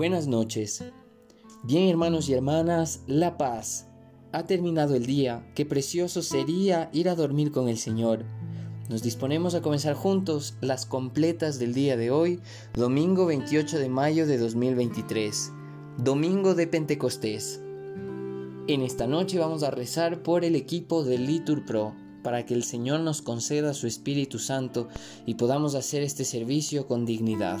Buenas noches. Bien hermanos y hermanas, la paz. Ha terminado el día, qué precioso sería ir a dormir con el Señor. Nos disponemos a comenzar juntos las completas del día de hoy, domingo 28 de mayo de 2023, domingo de Pentecostés. En esta noche vamos a rezar por el equipo de Litur Pro, para que el Señor nos conceda su Espíritu Santo y podamos hacer este servicio con dignidad.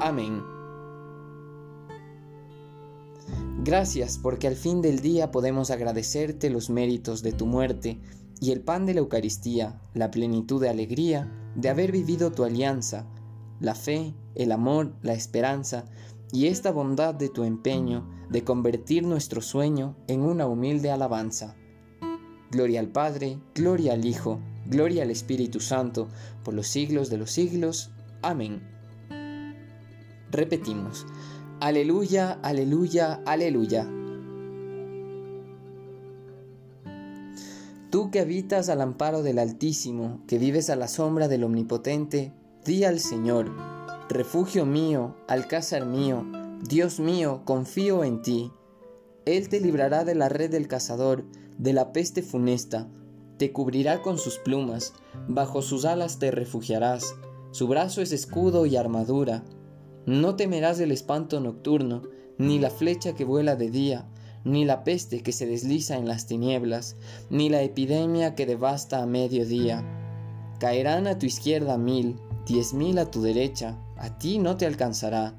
Amén. Gracias porque al fin del día podemos agradecerte los méritos de tu muerte y el pan de la Eucaristía, la plenitud de alegría de haber vivido tu alianza, la fe, el amor, la esperanza y esta bondad de tu empeño de convertir nuestro sueño en una humilde alabanza. Gloria al Padre, gloria al Hijo, gloria al Espíritu Santo, por los siglos de los siglos. Amén. Repetimos, aleluya, aleluya, aleluya. Tú que habitas al amparo del Altísimo, que vives a la sombra del Omnipotente, di al Señor, refugio mío, alcázar mío, Dios mío, confío en ti. Él te librará de la red del cazador, de la peste funesta, te cubrirá con sus plumas, bajo sus alas te refugiarás, su brazo es escudo y armadura. No temerás del espanto nocturno, ni la flecha que vuela de día, ni la peste que se desliza en las tinieblas, ni la epidemia que devasta a mediodía. Caerán a tu izquierda mil, diez mil a tu derecha, a ti no te alcanzará.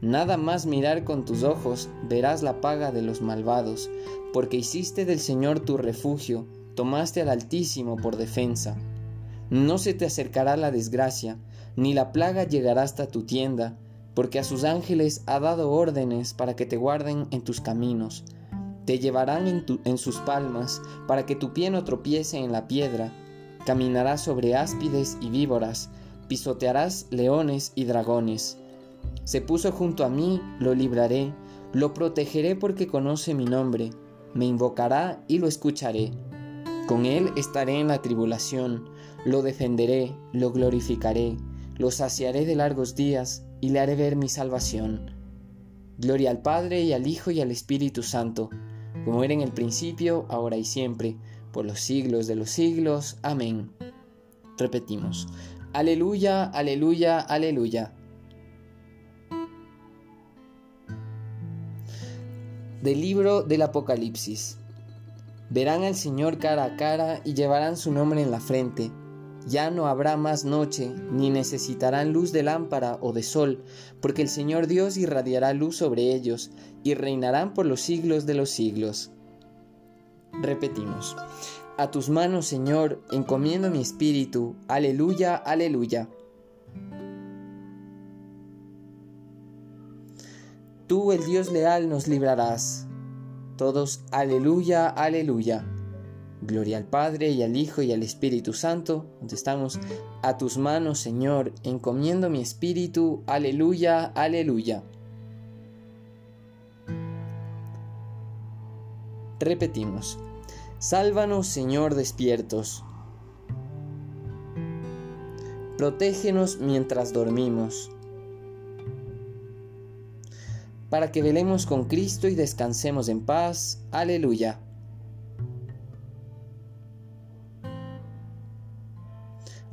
Nada más mirar con tus ojos verás la paga de los malvados, porque hiciste del Señor tu refugio, tomaste al Altísimo por defensa. No se te acercará la desgracia, ni la plaga llegará hasta tu tienda, porque a sus ángeles ha dado órdenes para que te guarden en tus caminos. Te llevarán en, sus palmas para que tu pie no tropiece en la piedra. Caminarás sobre áspides y víboras, pisotearás leones y dragones. Se puso junto a mí, lo libraré, lo protegeré porque conoce mi nombre, me invocará y lo escucharé. Con él estaré en la tribulación, lo defenderé, lo glorificaré, lo saciaré de largos días y le haré ver mi salvación. Gloria al Padre y al Hijo y al Espíritu Santo, como era en el principio, ahora y siempre, por los siglos de los siglos. Amén. Repetimos. Aleluya, aleluya, aleluya. Del libro del Apocalipsis. Verán al Señor cara a cara y llevarán su nombre en la frente ya no habrá más noche, ni necesitarán luz de lámpara o de sol, porque el Señor Dios irradiará luz sobre ellos, y reinarán por los siglos de los siglos. Repetimos. A tus manos, Señor, encomiendo mi espíritu. Aleluya, aleluya. Tú, el Dios leal, nos librarás. Todos, aleluya, aleluya. Gloria al Padre y al Hijo y al Espíritu Santo. Contestamos, a tus manos, Señor, encomiendo mi espíritu. Aleluya, aleluya. Repetimos, sálvanos, Señor, despiertos. Protégenos mientras dormimos, para que velemos con Cristo y descansemos en paz. Aleluya.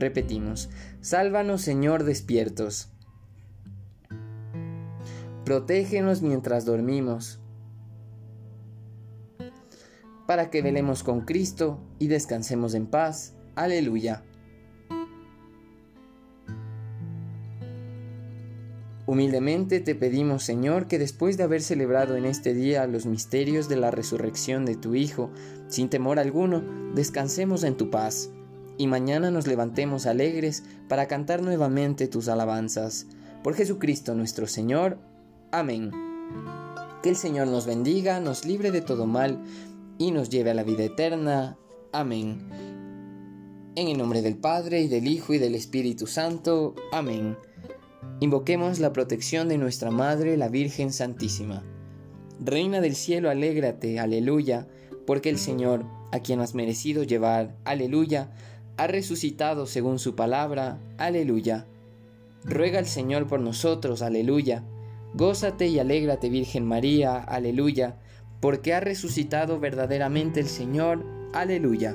Repetimos, sálvanos Señor despiertos. Protégenos mientras dormimos, para que velemos con Cristo y descansemos en paz. Aleluya. Humildemente te pedimos, Señor, que después de haber celebrado en este día los misterios de la resurrección de tu Hijo, sin temor alguno, descansemos en tu paz, y mañana nos levantemos alegres para cantar nuevamente tus alabanzas. Por Jesucristo nuestro Señor. Amén. Que el Señor nos bendiga, nos libre de todo mal, y nos lleve a la vida eterna. Amén. En el nombre del Padre, y del Hijo, y del Espíritu Santo. Amén. Invoquemos la protección de nuestra Madre, la Virgen Santísima. Reina del cielo, alégrate, aleluya, porque el Señor, a quien has merecido llevar, aleluya, ha resucitado según su palabra, aleluya. Ruega al Señor por nosotros, aleluya. Gózate y alégrate, Virgen María, aleluya, porque ha resucitado verdaderamente el Señor, aleluya.